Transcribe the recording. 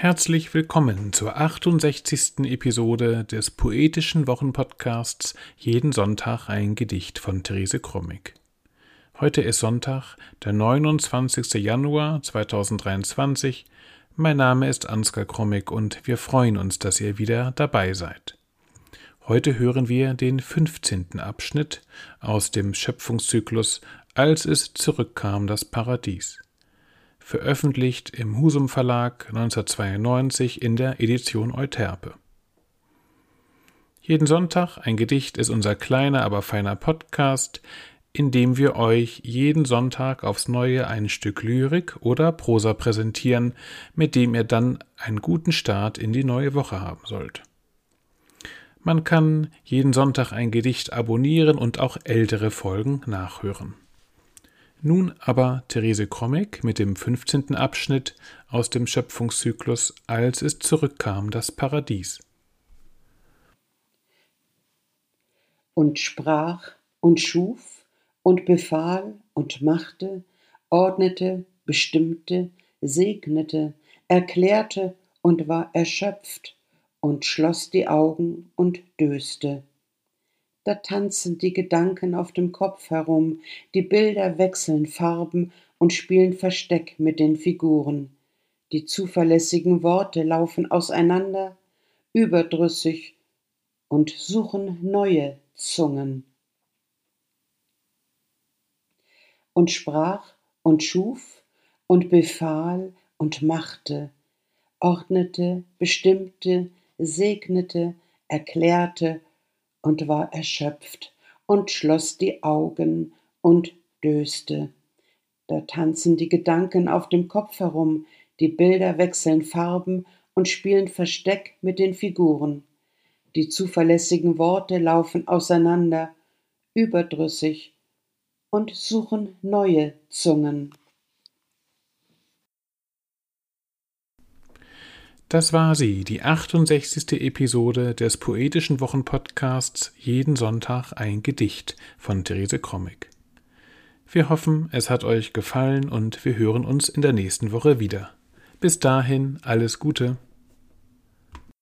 Herzlich willkommen zur 68. Episode des poetischen Wochenpodcasts Jeden Sonntag ein Gedicht von Therese Krummig. Heute ist Sonntag, der 29. Januar 2023. Mein Name ist Ansgar Krummig und wir freuen uns, dass ihr wieder dabei seid. Heute hören wir den 15. Abschnitt aus dem Schöpfungszyklus Als es zurückkam das Paradies veröffentlicht im Husum Verlag 1992 in der Edition Euterpe. Jeden Sonntag ein Gedicht ist unser kleiner, aber feiner Podcast, in dem wir euch jeden Sonntag aufs Neue ein Stück Lyrik oder Prosa präsentieren, mit dem ihr dann einen guten Start in die neue Woche haben sollt. Man kann jeden Sonntag ein Gedicht abonnieren und auch ältere Folgen nachhören. Nun aber Therese Krommig mit dem 15. Abschnitt aus dem Schöpfungszyklus Als es zurückkam das Paradies. Und sprach und schuf und befahl und machte, ordnete, bestimmte, segnete, erklärte und war erschöpft und schloss die Augen und döste da tanzen die Gedanken auf dem Kopf herum, die Bilder wechseln Farben und spielen Versteck mit den Figuren. Die zuverlässigen Worte laufen auseinander, überdrüssig und suchen neue Zungen. Und sprach und schuf und befahl und machte, ordnete, bestimmte, segnete, erklärte und war erschöpft und schloss die Augen und döste. Da tanzen die Gedanken auf dem Kopf herum, die Bilder wechseln Farben und spielen Versteck mit den Figuren. Die zuverlässigen Worte laufen auseinander, überdrüssig und suchen neue Zungen. Das war sie, die 68. Episode des poetischen Wochenpodcasts Jeden Sonntag ein Gedicht von Therese Krommig. Wir hoffen, es hat euch gefallen und wir hören uns in der nächsten Woche wieder. Bis dahin alles Gute.